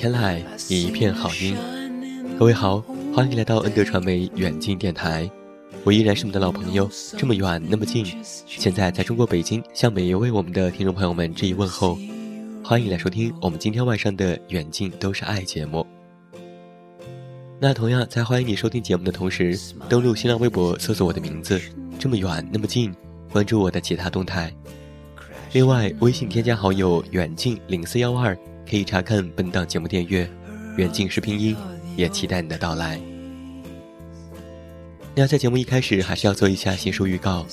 天籁，你一片好音。各位好，欢迎来到恩德传媒远近电台。我依然是你们的老朋友，这么远那么近。现在在中国北京，向每一位我们的听众朋友们致以问候。欢迎来收听我们今天晚上的远近都是爱节目。那同样在欢迎你收听节目的同时，登录新浪微博搜索我的名字，这么远那么近，关注我的其他动态。另外，微信添加好友远近零四幺二。可以查看本档节目订阅，远近是拼音，也期待你的到来。那在节目一开始，还是要做一下新书预告。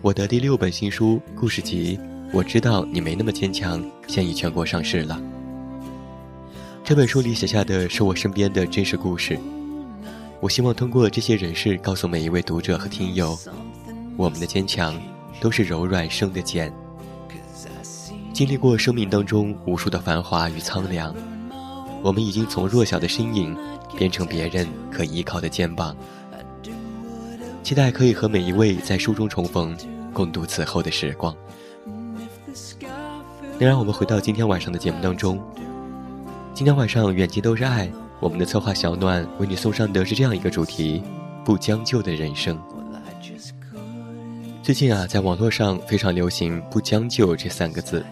我的第六本新书故事集《我知道你没那么坚强》现已全国上市了。这本书里写下的是我身边的真实故事，我希望通过这些人事，告诉每一位读者和听友，我们的坚强都是柔软生的茧。经历过生命当中无数的繁华与苍凉，我们已经从弱小的身影变成别人可依靠的肩膀。期待可以和每一位在书中重逢，共度此后的时光。那让我们回到今天晚上的节目当中。今天晚上远近都是爱，我们的策划小暖为你送上的是这样一个主题：不将就的人生。最近啊，在网络上非常流行“不将就”这三个字。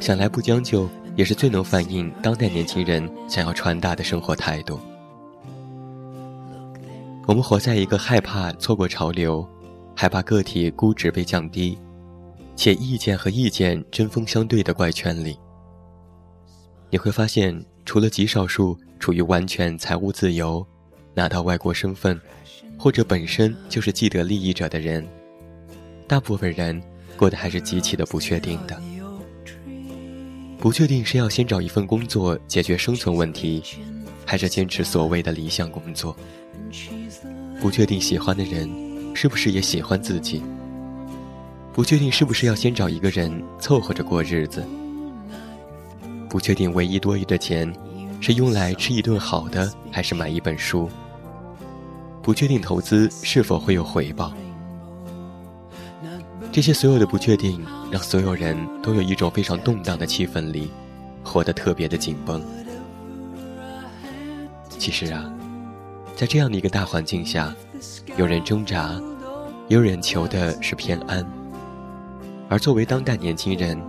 想来不将就，也是最能反映当代年轻人想要传达的生活态度。我们活在一个害怕错过潮流，害怕个体估值被降低，且意见和意见针锋相对的怪圈里。你会发现，除了极少数处于完全财务自由、拿到外国身份，或者本身就是既得利益者的人，大部分人过得还是极其的不确定的。不确定是要先找一份工作解决生存问题，还是坚持所谓的理想工作。不确定喜欢的人是不是也喜欢自己。不确定是不是要先找一个人凑合着过日子。不确定唯一多余的钱是用来吃一顿好的，还是买一本书。不确定投资是否会有回报。这些所有的不确定，让所有人都有一种非常动荡的气氛里，活得特别的紧绷。其实啊，在这样的一个大环境下，有人挣扎，有人求的是偏安。而作为当代年轻人，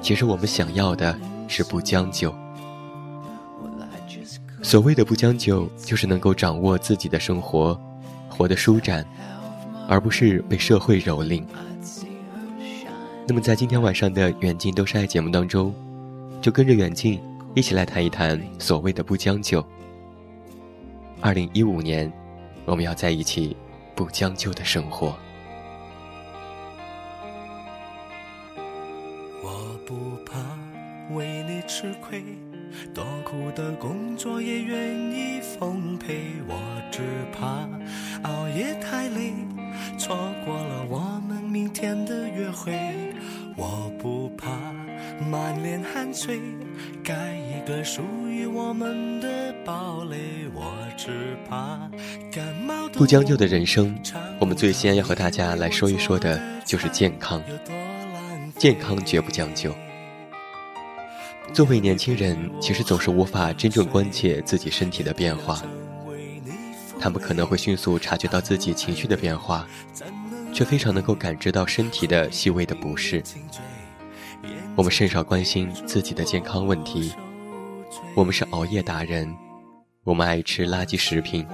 其实我们想要的是不将就。所谓的不将就，就是能够掌握自己的生活，活得舒展，而不是被社会蹂躏。那么，在今天晚上的《远近都是爱》节目当中，就跟着远近一起来谈一谈所谓的不将就。二零一五年，我们要在一起不将就的生活。我不怕为你吃亏，多苦的工作也愿意奉陪。我只怕熬夜太累，错过了我们明天的约会。满脸汗水，盖一个属于我们的堡垒。我只怕感冒。不将就的人生，我们最先要和大家来说一说的就是健康。健康绝不将就。作为年轻人，其实总是无法真正关切自己身体的变化。他们可能会迅速察觉到自己情绪的变化，却非常能够感知到身体的细微的不适。我们甚少关心自己的健康问题。我们是熬夜达人，我们爱吃垃圾食品，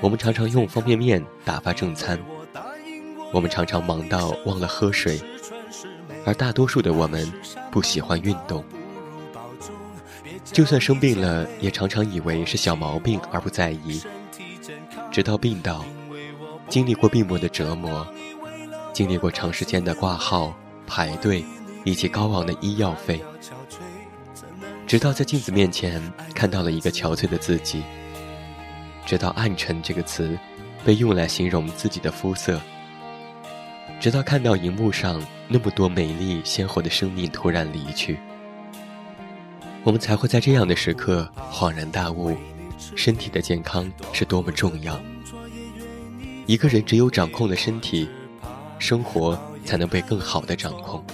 我们常常用方便面打发正餐，我们常常忙到忘了喝水，而大多数的我们不喜欢运动。就算生病了，也常常以为是小毛病而不在意，直到病倒，经历过病魔的折磨，经历过长时间的挂号、排队以及高昂的医药费，直到在镜子面前看到了一个憔悴的自己，直到“暗沉”这个词被用来形容自己的肤色，直到看到荧幕上那么多美丽鲜活的生命突然离去。我们才会在这样的时刻恍然大悟，身体的健康是多么重要。一个人只有掌控了身体，生活才能被更好的掌控。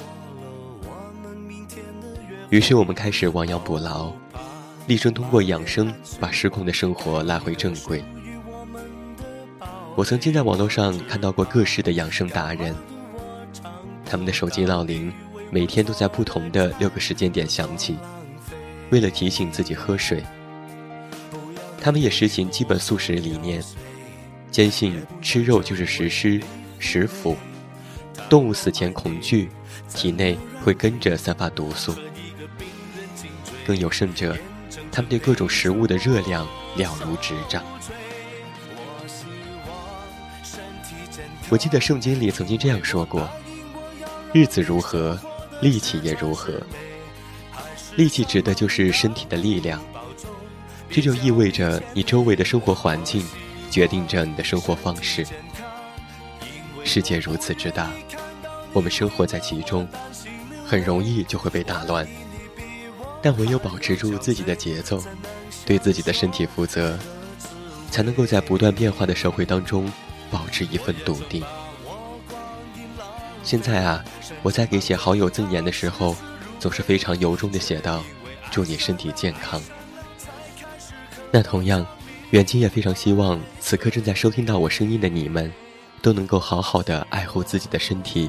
于是我们开始亡羊补牢，力争通过养生把失控的生活拉回正轨。我曾经在网络上看到过各式的养生达人，他们的手机闹铃每天都在不同的六个时间点响起。为了提醒自己喝水，他们也实行基本素食理念，坚信吃肉就是食尸、食腐，动物死前恐惧，体内会跟着散发毒素。更有甚者，他们对各种食物的热量了如指掌。我记得圣经里曾经这样说过：“日子如何，力气也如何。”力气指的就是身体的力量，这就意味着你周围的生活环境决定着你的生活方式。世界如此之大，我们生活在其中，很容易就会被打乱。但唯有保持住自己的节奏，对自己的身体负责，才能够在不断变化的社会当中保持一份笃定。现在啊，我在给写好友赠言的时候。总是非常由衷的写道：“祝你身体健康。”那同样，远近也非常希望此刻正在收听到我声音的你们，都能够好好的爱护自己的身体，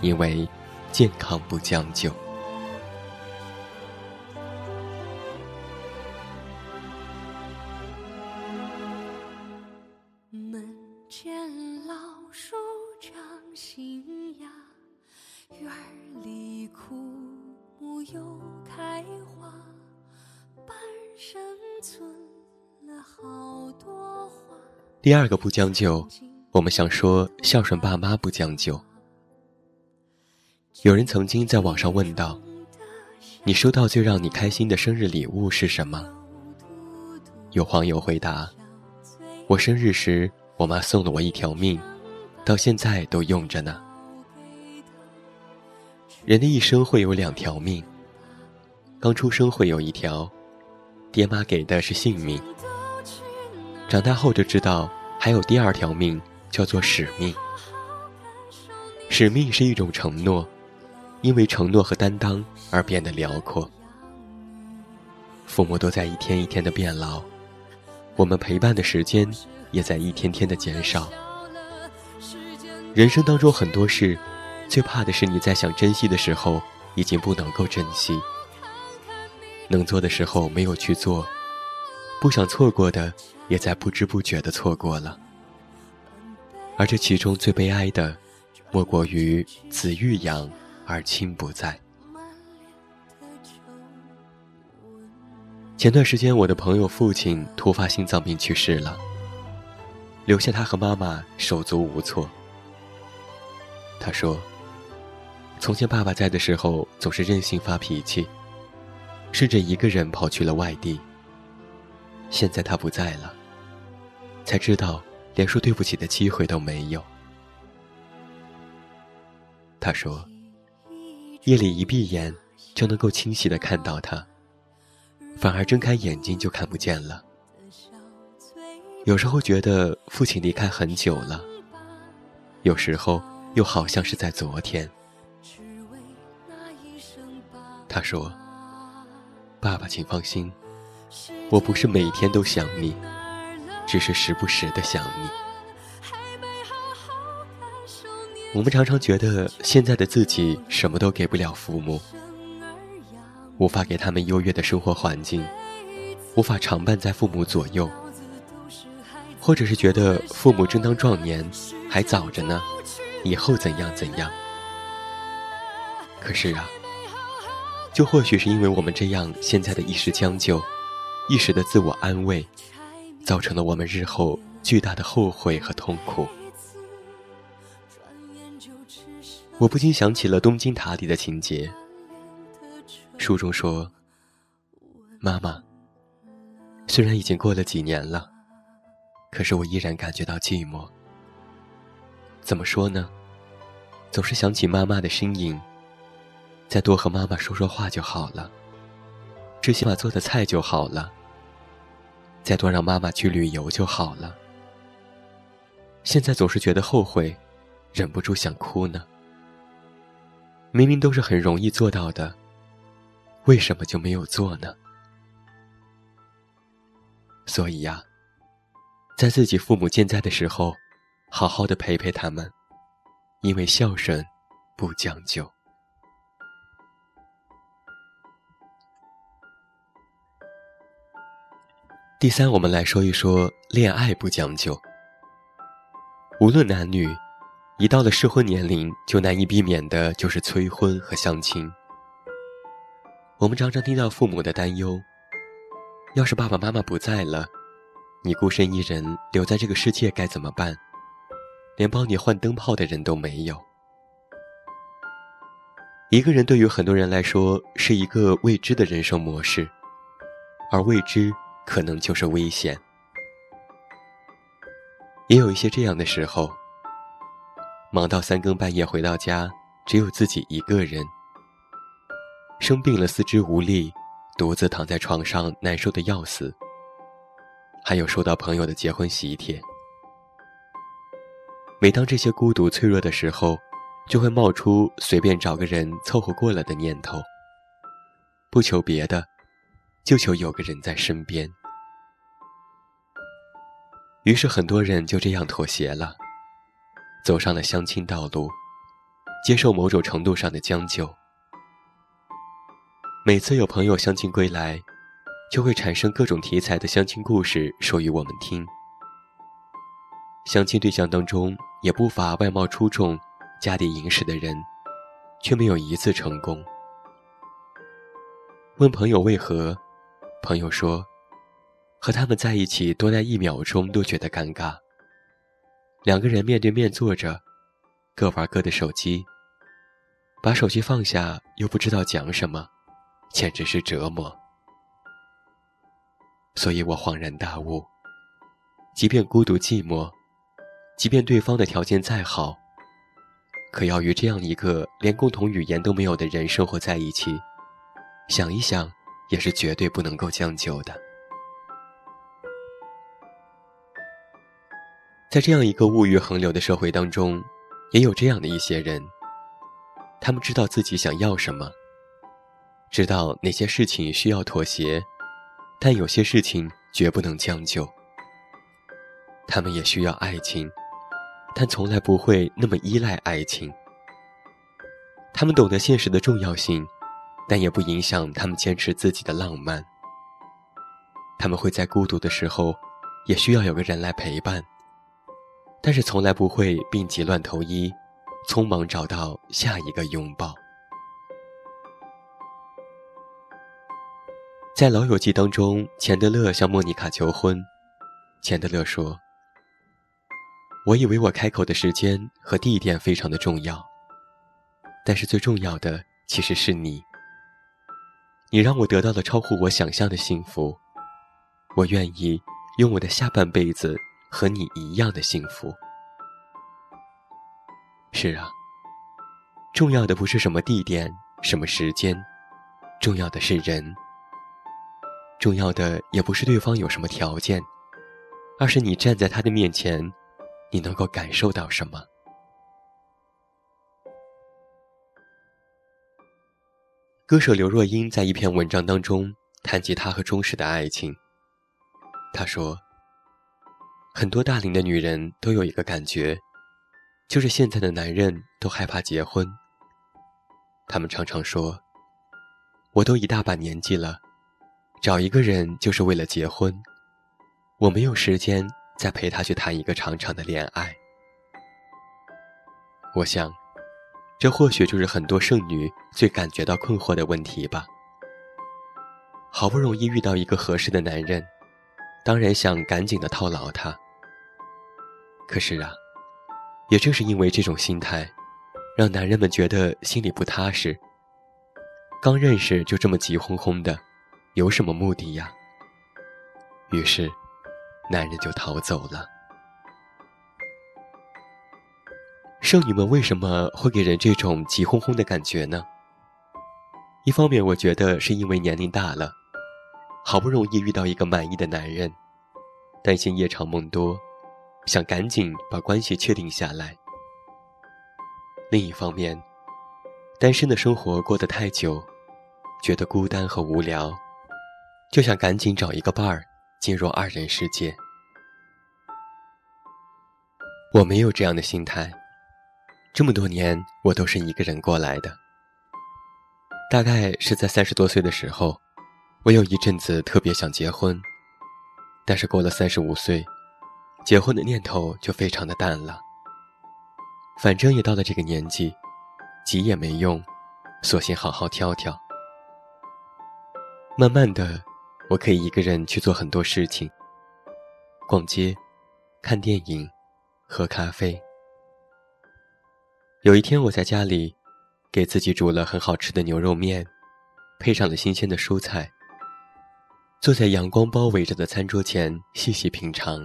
因为健康不将就。第二个不将就，我们想说孝顺爸妈不将就。有人曾经在网上问道：“你收到最让你开心的生日礼物是什么？”有网友回答：“我生日时，我妈送了我一条命，到现在都用着呢。”人的一生会有两条命，刚出生会有一条，爹妈给的是性命。长大后就知道，还有第二条命，叫做使命。使命是一种承诺，因为承诺和担当而变得辽阔。父母都在一天一天的变老，我们陪伴的时间也在一天天的减少。人生当中很多事，最怕的是你在想珍惜的时候，已经不能够珍惜；能做的时候没有去做，不想错过的。也在不知不觉的错过了，而这其中最悲哀的，莫过于子欲养而亲不在。前段时间，我的朋友父亲突发心脏病去世了，留下他和妈妈手足无措。他说：“从前爸爸在的时候，总是任性发脾气，甚至一个人跑去了外地。现在他不在了。”才知道，连说对不起的机会都没有。他说：“夜里一闭眼，就能够清晰的看到他，反而睁开眼睛就看不见了。有时候觉得父亲离开很久了，有时候又好像是在昨天。”他说：“爸爸，请放心，我不是每天都想你，只是时不时的想你。我们常常觉得现在的自己什么都给不了父母，无法给他们优越的生活环境，无法常伴在父母左右，或者是觉得父母正当壮年，还早着呢，以后怎样怎样。可是啊，就或许是因为我们这样现在的一时将就，一时的自我安慰，造成了我们日后巨大的后悔和痛苦。我不禁想起了东京塔里的情节。书中说：“妈妈，虽然已经过了几年了，可是我依然感觉到寂寞。怎么说呢？总是想起妈妈的身影。再多和妈妈说说话就好了，最起码做的菜就好了。再多让妈妈去旅游就好了。现在总是觉得后悔，忍不住想哭呢。”明明都是很容易做到的，为什么就没有做呢？所以呀，在自己父母健在的时候，好好的陪陪他们，因为孝顺不将就。第三，我们来说一说恋爱不将就，无论男女。一到了适婚年龄，就难以避免的就是催婚和相亲。我们常常听到父母的担忧：要是爸爸妈妈不在了，你孤身一人留在这个世界该怎么办？连帮你换灯泡的人都没有。一个人对于很多人来说是一个未知的人生模式，而未知可能就是危险。也有一些这样的时候。忙到三更半夜回到家，只有自己一个人。生病了，四肢无力，独自躺在床上，难受的要死。还有收到朋友的结婚喜帖。每当这些孤独脆弱的时候，就会冒出随便找个人凑合过了的念头。不求别的，就求有个人在身边。于是很多人就这样妥协了。走上了相亲道路，接受某种程度上的将就。每次有朋友相亲归来，就会产生各种题材的相亲故事说与我们听。相亲对象当中也不乏外貌出众、家底殷实的人，却没有一次成功。问朋友为何，朋友说，和他们在一起多待一秒钟都觉得尴尬。两个人面对面坐着，各玩各的手机，把手机放下又不知道讲什么，简直是折磨。所以我恍然大悟：，即便孤独寂寞，即便对方的条件再好，可要与这样一个连共同语言都没有的人生活在一起，想一想，也是绝对不能够将就的。在这样一个物欲横流的社会当中，也有这样的一些人。他们知道自己想要什么，知道哪些事情需要妥协，但有些事情绝不能将就。他们也需要爱情，但从来不会那么依赖爱情。他们懂得现实的重要性，但也不影响他们坚持自己的浪漫。他们会在孤独的时候，也需要有个人来陪伴。但是从来不会病急乱投医，匆忙找到下一个拥抱。在《老友记》当中，钱德勒向莫妮卡求婚，钱德勒说：“我以为我开口的时间和地点非常的重要，但是最重要的其实是你。你让我得到了超乎我想象的幸福，我愿意用我的下半辈子。”和你一样的幸福。是啊，重要的不是什么地点、什么时间，重要的是人。重要的也不是对方有什么条件，而是你站在他的面前，你能够感受到什么。歌手刘若英在一篇文章当中谈及他和钟氏的爱情。他说：“很多大龄的女人都有一个感觉，就是现在的男人都害怕结婚。他们常常说：‘我都一大把年纪了，找一个人就是为了结婚，我没有时间再陪他去谈一个长长的恋爱。’我想，这或许就是很多剩女最感觉到困惑的问题吧。好不容易遇到一个合适的男人。”当然想赶紧的套牢他。可是啊，也正是因为这种心态，让男人们觉得心里不踏实。刚认识就这么急哄哄的，有什么目的呀？于是，男人就逃走了。剩女们为什么会给人这种急哄哄的感觉呢？一方面，我觉得是因为年龄大了。好不容易遇到一个满意的男人，担心夜长梦多，想赶紧把关系确定下来。另一方面，单身的生活过得太久，觉得孤单和无聊，就想赶紧找一个伴儿进入二人世界。我没有这样的心态，这么多年我都是一个人过来的。大概是在三十多岁的时候。我有一阵子特别想结婚，但是过了三十五岁，结婚的念头就非常的淡了。反正也到了这个年纪，急也没用，索性好好挑挑。慢慢的，我可以一个人去做很多事情：逛街、看电影、喝咖啡。有一天，我在家里给自己煮了很好吃的牛肉面，配上了新鲜的蔬菜。坐在阳光包围着的餐桌前，细细品尝。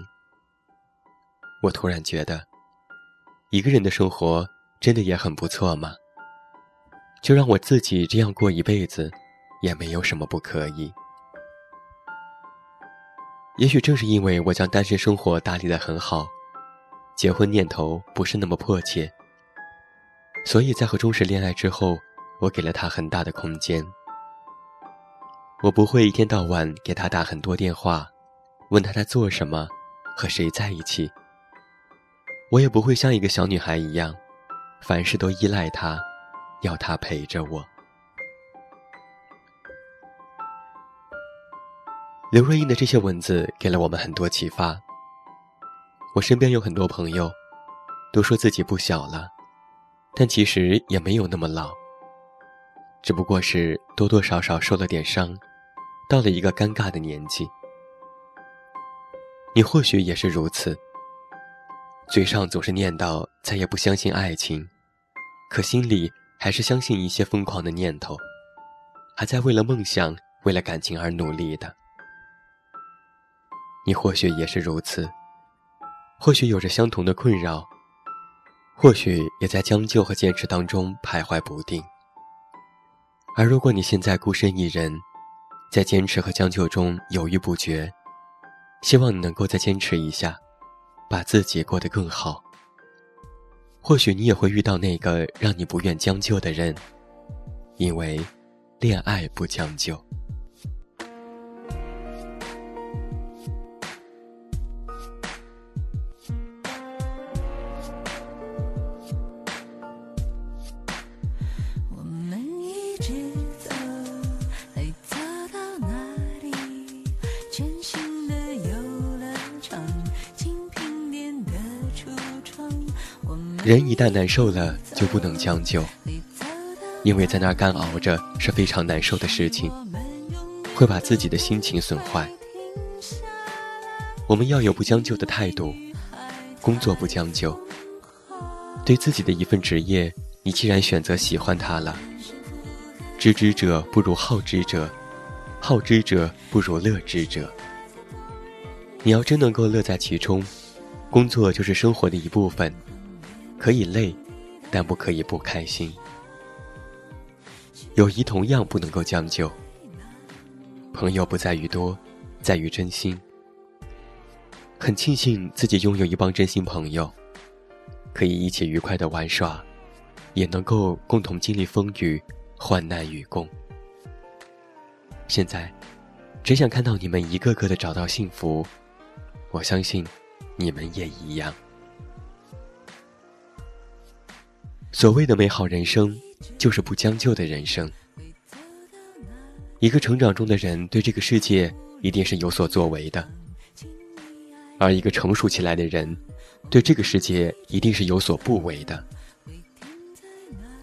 我突然觉得，一个人的生活真的也很不错嘛。就让我自己这样过一辈子，也没有什么不可以。也许正是因为我将单身生活打理得很好，结婚念头不是那么迫切，所以在和钟石恋爱之后，我给了他很大的空间。我不会一天到晚给他打很多电话，问他在做什么，和谁在一起。我也不会像一个小女孩一样，凡事都依赖他，要他陪着我。刘若英的这些文字给了我们很多启发。我身边有很多朋友，都说自己不小了，但其实也没有那么老。只不过是多多少少受了点伤，到了一个尴尬的年纪。你或许也是如此，嘴上总是念叨再也不相信爱情，可心里还是相信一些疯狂的念头，还在为了梦想、为了感情而努力的。你或许也是如此，或许有着相同的困扰，或许也在将就和坚持当中徘徊不定。而如果你现在孤身一人，在坚持和将就中犹豫不决，希望你能够再坚持一下，把自己过得更好。或许你也会遇到那个让你不愿将就的人，因为恋爱不将就。人一旦难受了，就不能将就，因为在那儿干熬着是非常难受的事情，会把自己的心情损坏。我们要有不将就的态度，工作不将就。对自己的一份职业，你既然选择喜欢它了，知之者不如好之者，好之者不如乐之者。你要真能够乐在其中，工作就是生活的一部分。可以累，但不可以不开心。友谊同样不能够将就。朋友不在于多，在于真心。很庆幸自己拥有一帮真心朋友，可以一起愉快的玩耍，也能够共同经历风雨，患难与共。现在，只想看到你们一个个的找到幸福。我相信，你们也一样。所谓的美好人生，就是不将就的人生。一个成长中的人，对这个世界一定是有所作为的；而一个成熟起来的人，对这个世界一定是有所不为的。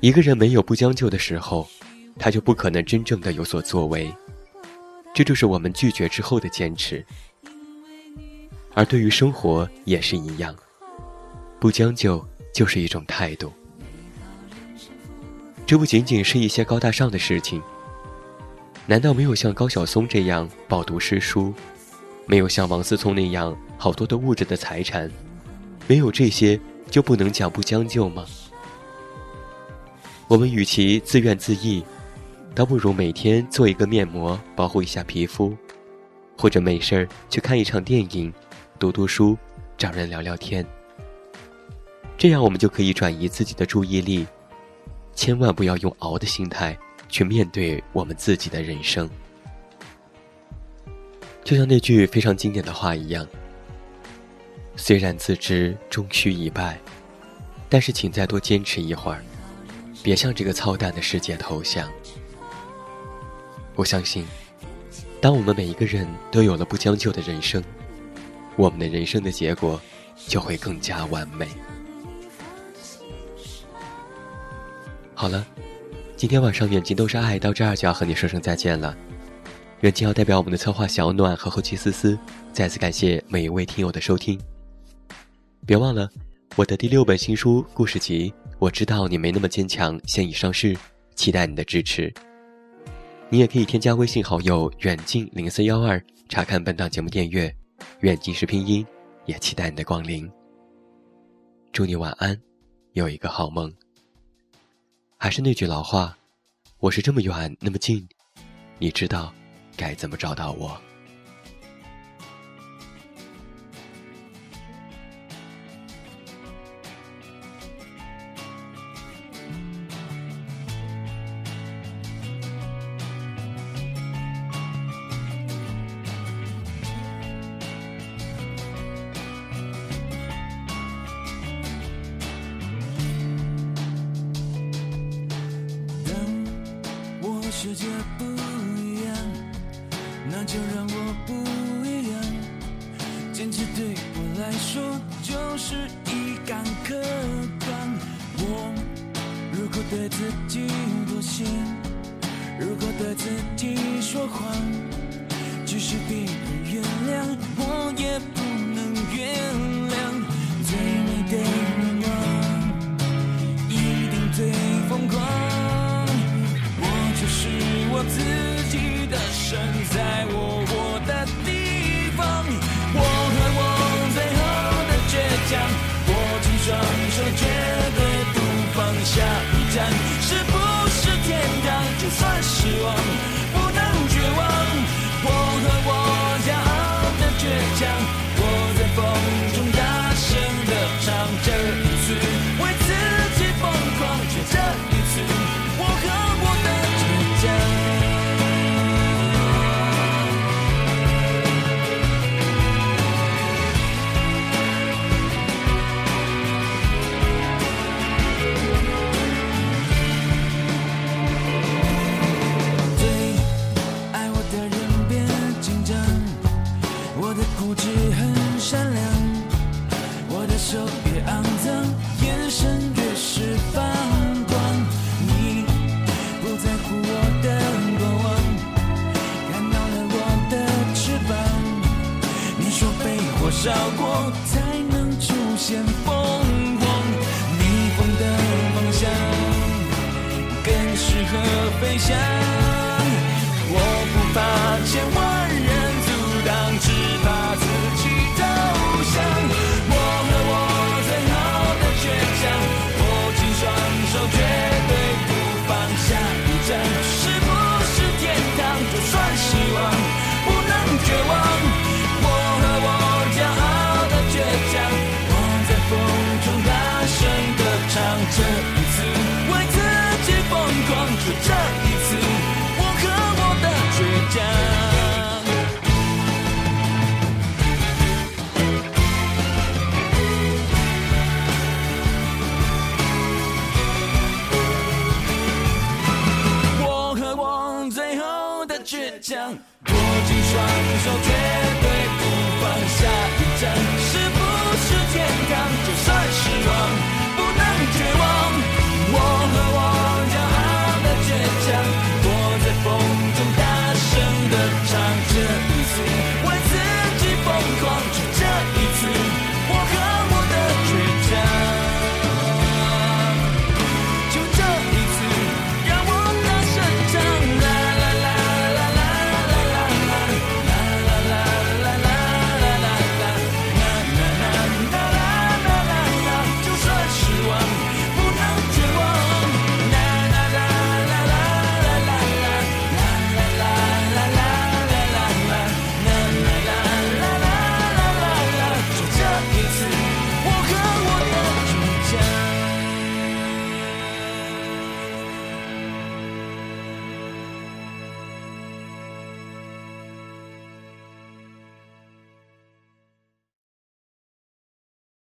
一个人没有不将就的时候，他就不可能真正的有所作为。这就是我们拒绝之后的坚持。而对于生活也是一样，不将就就是一种态度。这不仅仅是一些高大上的事情。难道没有像高晓松这样饱读诗书，没有像王思聪那样好多的物质的财产，没有这些就不能讲不将就吗？我们与其自怨自艾，倒不如每天做一个面膜保护一下皮肤，或者没事儿去看一场电影。读读书，找人聊聊天，这样我们就可以转移自己的注意力。千万不要用熬的心态去面对我们自己的人生。就像那句非常经典的话一样：“虽然自知终须一败，但是请再多坚持一会儿，别向这个操蛋的世界投降。”我相信，当我们每一个人都有了不将就的人生。我们的人生的结果就会更加完美。好了，今天晚上远近都是爱，到这儿就要和你说声再见了。远近要代表我们的策划小暖和后期思思，再次感谢每一位听友的收听。别忘了我的第六本新书故事集，我知道你没那么坚强，现已上市，期待你的支持。你也可以添加微信好友远近零四幺二，查看本档节目订阅。远近是拼音，也期待你的光临。祝你晚安，有一个好梦。还是那句老话，我是这么远那么近，你知道该怎么找到我。When